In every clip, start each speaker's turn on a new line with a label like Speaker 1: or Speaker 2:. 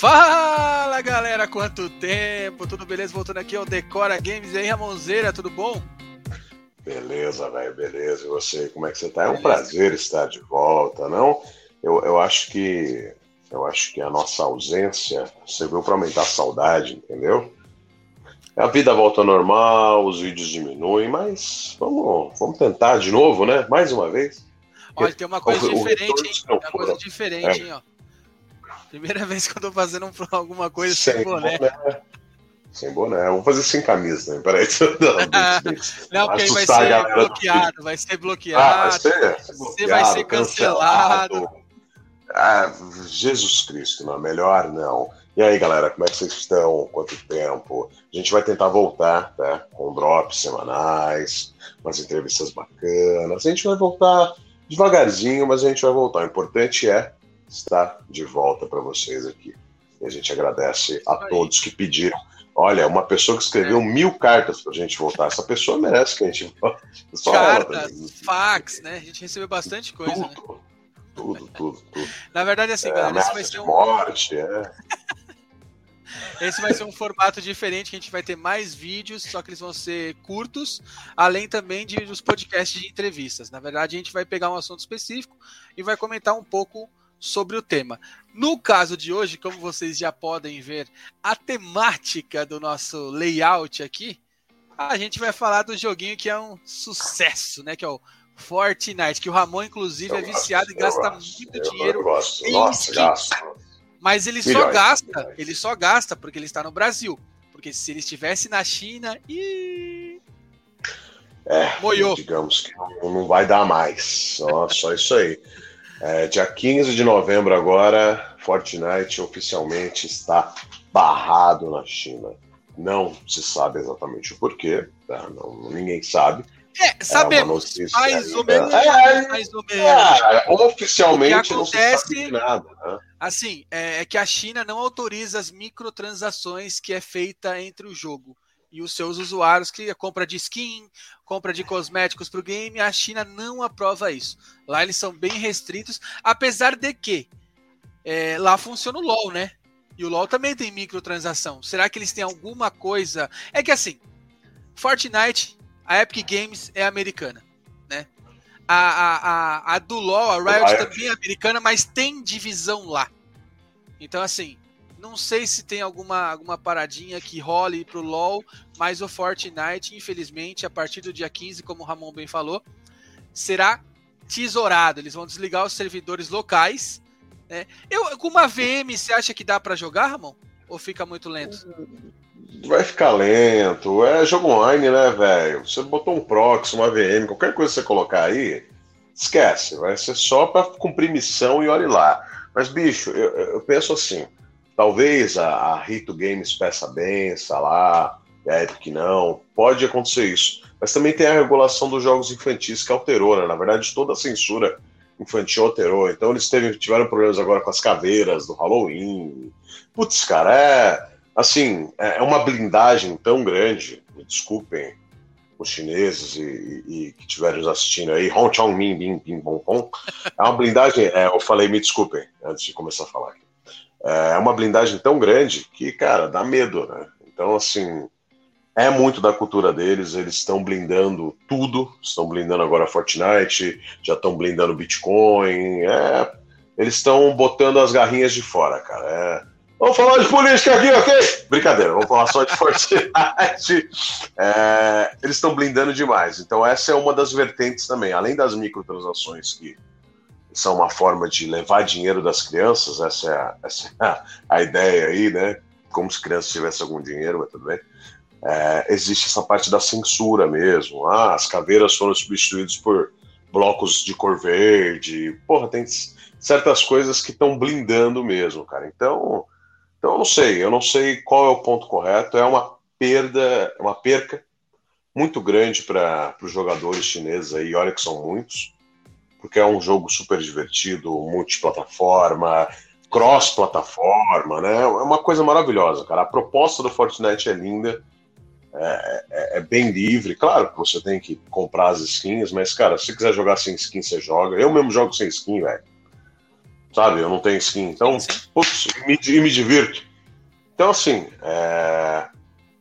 Speaker 1: Fala galera, quanto tempo? Tudo beleza? Voltando aqui ao Decora Games e aí, Ramonzeira, tudo bom?
Speaker 2: Beleza, velho, beleza. E você, como é que você tá? É um prazer estar de volta, não? Eu, eu acho que eu acho que a nossa ausência serviu para aumentar a saudade, entendeu? A vida volta ao normal, os vídeos diminuem, mas vamos, vamos tentar de novo, né? Mais uma vez.
Speaker 1: Olha, tem uma coisa o, diferente, o hein? Tem uma coisa diferente, é. hein, ó. Primeira vez que eu tô fazendo alguma coisa sem, sem boné. boné.
Speaker 2: Sem boné. Vou fazer sem camisa também. Peraí.
Speaker 1: Não, não porque aí vai ser bloqueado. Vai ser bloqueado. Ah, vai ser você vai ser cancelado. cancelado.
Speaker 2: Ah, Jesus Cristo, não. Melhor não. E aí, galera, como é que vocês estão? Quanto tempo? A gente vai tentar voltar, tá? Com drops semanais, umas entrevistas bacanas. A gente vai voltar devagarzinho, mas a gente vai voltar. O importante é estar de volta para vocês aqui. E a gente agradece a todos que pediram Olha, uma pessoa que escreveu é. mil cartas pra gente voltar. Essa pessoa merece que a gente volte.
Speaker 1: Cartas, fax, né? A gente recebeu bastante coisa.
Speaker 2: Tudo,
Speaker 1: né?
Speaker 2: tudo, tudo, tudo.
Speaker 1: Na verdade, assim,
Speaker 2: é,
Speaker 1: galera,
Speaker 2: esse vai ser um. Morte, é.
Speaker 1: Esse vai ser um formato diferente, que a gente vai ter mais vídeos, só que eles vão ser curtos, além também de, dos podcasts de entrevistas. Na verdade, a gente vai pegar um assunto específico e vai comentar um pouco sobre o tema. No caso de hoje, como vocês já podem ver, a temática do nosso layout aqui, a gente vai falar do joguinho que é um sucesso, né? Que é o Fortnite, que o Ramon, inclusive, é viciado e gasta
Speaker 2: gosto,
Speaker 1: muito dinheiro
Speaker 2: gosto, em Nossa, gasto.
Speaker 1: Mas ele milhões, só gasta, milhões. ele só gasta porque ele está no Brasil. Porque se ele estivesse na China, e
Speaker 2: é, Moiou. digamos que não vai dar mais. Só, só isso aí. É, dia 15 de novembro agora, Fortnite oficialmente está barrado na China. Não se sabe exatamente o porquê, tá? não, ninguém sabe.
Speaker 1: É, sabemos, é mais, ou menos, é, mais ou menos. É,
Speaker 2: oficialmente acontece, não se sabe nada. Né?
Speaker 1: Assim, é, é que a China não autoriza as microtransações que é feita entre o jogo e os seus usuários, que a compra de skin, compra de cosméticos para o game, a China não aprova isso. Lá eles são bem restritos, apesar de que é, lá funciona o LoL, né? E o LoL também tem microtransação. Será que eles têm alguma coisa? É que assim, Fortnite, a Epic Games é americana, né? A, a, a, a do LoL, a Riot também é americana, mas tem divisão lá. Então, assim, não sei se tem alguma, alguma paradinha que role pro LoL, mas o Fortnite, infelizmente, a partir do dia 15, como o Ramon bem falou, será tesourado. Eles vão desligar os servidores locais. Né? Eu, com uma VM, você acha que dá para jogar, Ramon? Ou fica muito lento?
Speaker 2: Vai ficar lento. É jogo online, né, velho? Você botou um proxy, uma VM, qualquer coisa que você colocar aí, esquece. Vai ser só para cumprir missão e olhe lá. Mas, bicho, eu, eu penso assim: Talvez a, a Rito Games peça benção lá, a Epic não. Pode acontecer isso. Mas também tem a regulação dos jogos infantis que alterou, né? Na verdade, toda a censura infantil alterou. Então eles teve, tiveram problemas agora com as caveiras do Halloween. Putz, cara, é assim, é, é uma blindagem tão grande. Me desculpem os chineses e, e, e que estiverem nos assistindo aí, Hong Chong Min Bin Bin Bom. É uma blindagem, é, eu falei, me desculpem, antes de começar a falar aqui é uma blindagem tão grande que, cara, dá medo, né? Então, assim, é muito da cultura deles, eles estão blindando tudo, estão blindando agora Fortnite, já estão blindando Bitcoin, é, eles estão botando as garrinhas de fora, cara. É, vamos falar de política aqui, ok? Brincadeira, vamos falar só de Fortnite. É, eles estão blindando demais, então essa é uma das vertentes também, além das microtransações que são uma forma de levar dinheiro das crianças, essa é a, essa é a, a ideia aí, né? Como se crianças tivessem algum dinheiro, mas tudo bem. É, existe essa parte da censura mesmo. Ah, as caveiras foram substituídas por blocos de cor verde. Porra, tem certas coisas que estão blindando mesmo, cara. Então, então eu não sei, eu não sei qual é o ponto correto. É uma perda, uma perca muito grande para os jogadores chineses aí, olha que são muitos porque é um jogo super divertido, multiplataforma, cross-plataforma, né? É uma coisa maravilhosa, cara. A proposta do Fortnite é linda, é, é, é, bem livre. Claro que você tem que comprar as skins, mas, cara, se quiser jogar sem skin, você joga. Eu mesmo jogo sem skin, velho. sabe? Eu não tenho skin. Então, putz, me, me divirto. Então, assim, é,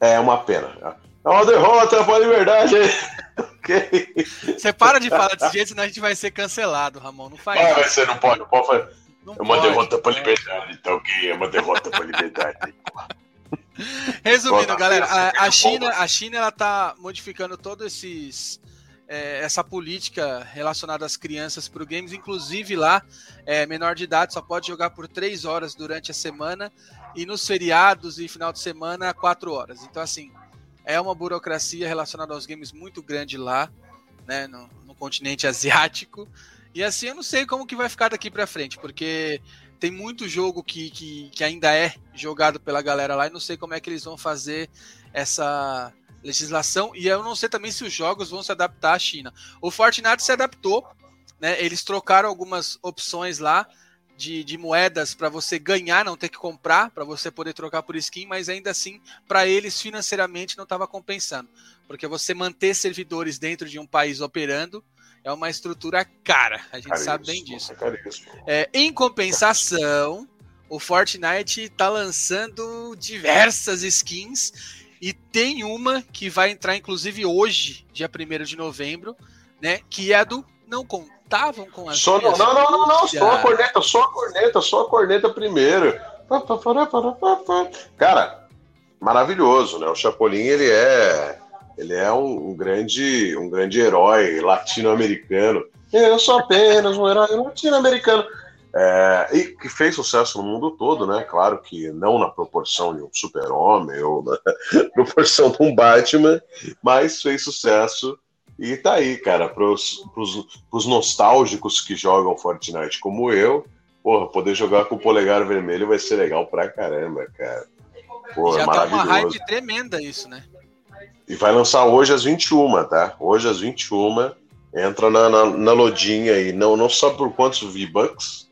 Speaker 2: é uma pena. É uma derrota para a liberdade.
Speaker 1: Você para de falar desse jeito, senão a gente vai ser cancelado, Ramon. Não faz.
Speaker 2: Ah, você não pode, não pode fazer. Não é uma pode, derrota para a liberdade, tá ok? É uma derrota para a liberdade.
Speaker 1: Resumindo, galera, a, a, China, a China ela tá modificando todos esses é, essa política relacionada às crianças para o games, inclusive lá, é, menor de idade só pode jogar por três horas durante a semana e nos feriados e final de semana quatro horas. Então, assim, é uma burocracia relacionada aos games muito grande lá, né, no, no continente asiático. E assim, eu não sei como que vai ficar daqui para frente, porque tem muito jogo que, que, que ainda é jogado pela galera lá e não sei como é que eles vão fazer essa legislação e eu não sei também se os jogos vão se adaptar à China. O Fortnite se adaptou, né? Eles trocaram algumas opções lá de, de moedas para você ganhar, não ter que comprar, para você poder trocar por skin, mas ainda assim, para eles financeiramente não estava compensando, porque você manter servidores dentro de um país operando é uma estrutura cara, a gente caríssimo, sabe bem disso. É, em compensação, o Fortnite está lançando diversas skins e tem uma que vai entrar, inclusive, hoje, dia 1 de novembro, né? Que é a do Não Contavam com as.
Speaker 2: Só, não, não, não, não, só a corneta, só a corneta, só a corneta primeiro. Cara, maravilhoso, né? O Chapolin, ele é. Ele é um, um grande, um grande herói latino-americano. Eu sou apenas um herói latino-americano. É, e que fez sucesso no mundo todo, né? Claro que não na proporção de um super-homem ou na proporção de um Batman, mas fez sucesso e tá aí, cara, pros, pros, pros nostálgicos que jogam Fortnite como eu, porra, poder jogar com o polegar vermelho vai ser legal pra caramba, cara.
Speaker 1: Porra, Já tá uma hype tremenda isso, né?
Speaker 2: E vai lançar hoje às 21, tá? Hoje às 21, entra na, na, na lodinha aí. Não, não sabe por quantos V-Bucks,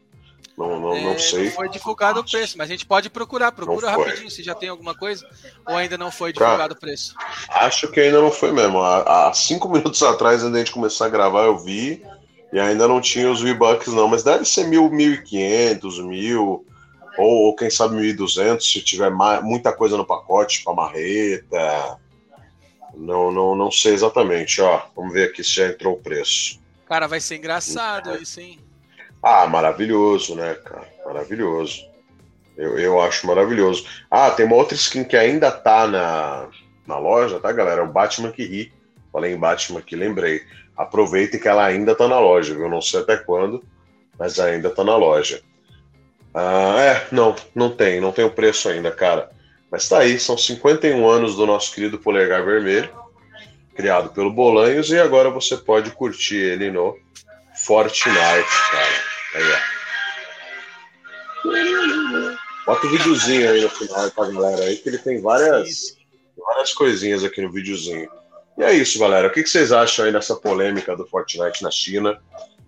Speaker 2: não, não, é, não sei. Não
Speaker 1: foi divulgado o preço, mas a gente pode procurar. Procura rapidinho se já tem alguma coisa. Ou ainda não foi divulgado o preço?
Speaker 2: Acho que ainda não foi mesmo. Há, há cinco minutos atrás, antes de a gente começar a gravar, eu vi. E ainda não tinha os V-Bucks, não. Mas deve ser mil, mil e quinhentos, mil. Ou, ou, quem sabe mil e duzentos, se tiver mais, muita coisa no pacote, tipo a marreta. Não, não, não sei exatamente. Ó, vamos ver aqui se já entrou o preço.
Speaker 1: Cara, vai ser engraçado isso, hein?
Speaker 2: Ah, maravilhoso, né, cara? Maravilhoso. Eu, eu acho maravilhoso. Ah, tem uma outra skin que ainda tá na, na loja, tá, galera? É o Batman que ri. Falei em Batman aqui, lembrei. Aproveite que ela ainda tá na loja, viu? Não sei até quando, mas ainda tá na loja. Ah, é, não, não tem, não tem o preço ainda, cara. Mas tá aí, são 51 anos do nosso querido Polegar Vermelho, criado pelo Bolanhos, e agora você pode curtir ele no Fortnite, cara. Aí, ó. Bota o um videozinho aí no final pra galera aí, que ele tem várias, várias coisinhas aqui no videozinho. E é isso, galera. O que vocês acham aí dessa polêmica do Fortnite na China?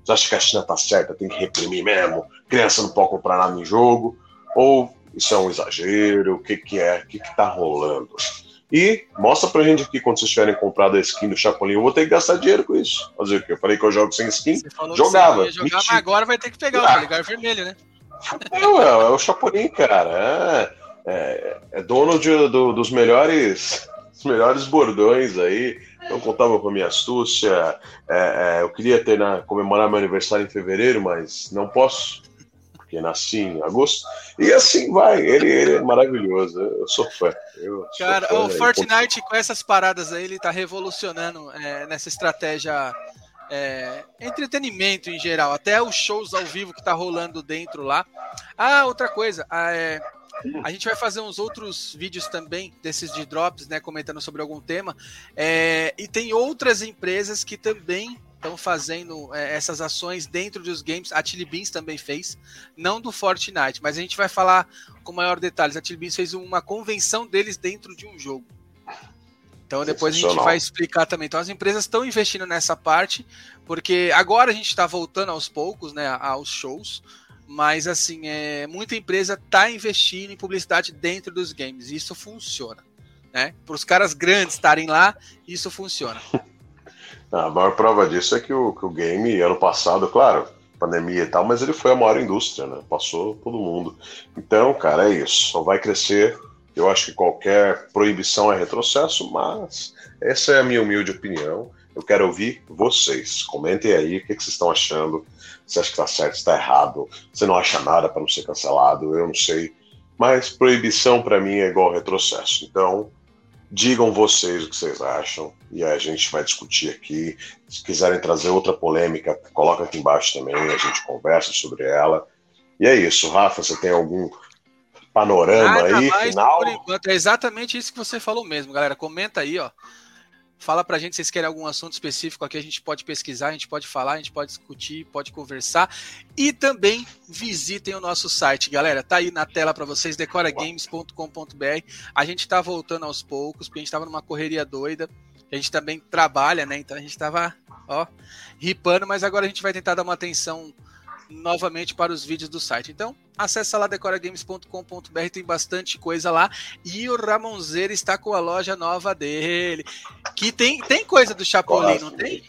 Speaker 2: Vocês acham que a China tá certa, tem que reprimir mesmo? Criança não pode comprar nada em jogo? Ou isso é um exagero? O que, que é? O que, que tá rolando? E mostra pra gente aqui quando vocês tiverem comprado a skin do Chapolin. Eu vou ter que gastar dinheiro com isso. Fazer o quê? Eu falei que eu jogo sem skin. Jogava.
Speaker 1: Jogar, mas agora vai ter que pegar ah. o lugar vermelho, né?
Speaker 2: Não, é, é, o Chapolin, cara. É, é, é dono de, do, dos melhores melhores bordões aí. Não contava com a minha astúcia. É, é, eu queria ter na, comemorar meu aniversário em fevereiro, mas não posso porque nasci em agosto. E assim vai, ele, ele é maravilhoso, eu sou fã. Eu
Speaker 1: Cara, sou fã, o Fortnite com essas paradas aí, ele tá revolucionando é, nessa estratégia é, entretenimento em geral, até os shows ao vivo que tá rolando dentro lá. Ah, outra coisa, é, a gente vai fazer uns outros vídeos também desses de drops, né, comentando sobre algum tema. É, e tem outras empresas que também estão fazendo é, essas ações dentro dos games. A Chili Beans também fez, não do Fortnite, mas a gente vai falar com maior detalhes. A Chili Beans fez uma convenção deles dentro de um jogo. Então depois a gente vai explicar também. Então as empresas estão investindo nessa parte, porque agora a gente está voltando aos poucos, né, aos shows. Mas assim, é, muita empresa está investindo em publicidade dentro dos games. E isso funciona. Né? Para os caras grandes estarem lá, isso funciona.
Speaker 2: A maior prova disso é que o, que o game, ano passado, claro, pandemia e tal, mas ele foi a maior indústria, né? Passou todo mundo. Então, cara, é isso. Só vai crescer. Eu acho que qualquer proibição é retrocesso, mas essa é a minha humilde opinião. Eu quero ouvir vocês. Comentem aí o que, que vocês estão achando. Você acha que está certo, está errado? Você não acha nada para não ser cancelado? Eu não sei. Mas proibição para mim é igual retrocesso. Então, digam vocês o que vocês acham e a gente vai discutir aqui. Se quiserem trazer outra polêmica, coloca aqui embaixo também, a gente conversa sobre ela. E é isso, Rafa, você tem algum panorama Nada aí, final?
Speaker 1: É exatamente isso que você falou mesmo, galera. Comenta aí, ó. Fala pra gente se vocês querem algum assunto específico aqui, a gente pode pesquisar, a gente pode falar, a gente pode discutir, pode conversar. E também visitem o nosso site, galera. Tá aí na tela para vocês, decoragames.com.br. A gente tá voltando aos poucos, porque a gente tava numa correria doida. A gente também trabalha, né? Então a gente tava, ó, ripando, mas agora a gente vai tentar dar uma atenção novamente para os vídeos do site. Então, acessa lá decoragames.com.br, tem bastante coisa lá. E o Ramonzeira está com a loja nova dele. Que tem, tem coisa do Chapolin, não tem?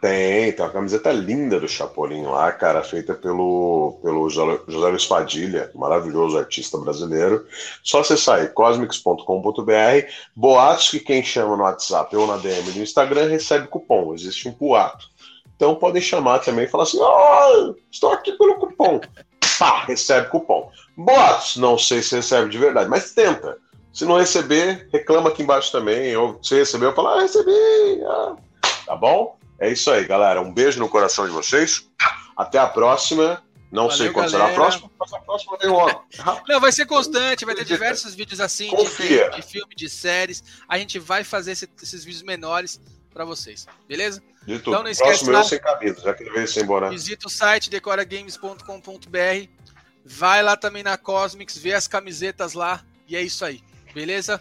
Speaker 2: Tem, tem uma camiseta linda do Chapolin lá, cara, feita pelo, pelo José Luiz Padilha, maravilhoso artista brasileiro. Só acessar aí, cosmics.com.br. Boatos que quem chama no WhatsApp ou na DM do Instagram recebe cupom. Existe um boato então podem chamar também e falar assim: oh, estou aqui pelo cupom. Pá, recebe cupom. Boatos, não sei se recebe de verdade, mas tenta. Se não receber, reclama aqui embaixo também. Ou se recebeu, fala, ah, recebi. Ah. Tá bom? É isso aí, galera. Um beijo no coração de vocês. Até a próxima. Não Valeu, sei quando galera. será a próxima, mas a próxima vem logo.
Speaker 1: Não, vai ser constante, vai ter diversos vídeos assim
Speaker 2: de,
Speaker 1: de, filme, de séries. A gente vai fazer esse, esses vídeos menores para vocês, beleza?
Speaker 2: De tudo. Então não esquece Próximo lá, eu sem camisa, já que ele veio sem embora.
Speaker 1: Visita o site decoragames.com.br. Vai lá também na Cosmics, vê as camisetas lá e é isso aí, beleza?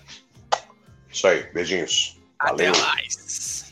Speaker 2: Isso aí, beijinhos.
Speaker 1: Até Valeu. mais.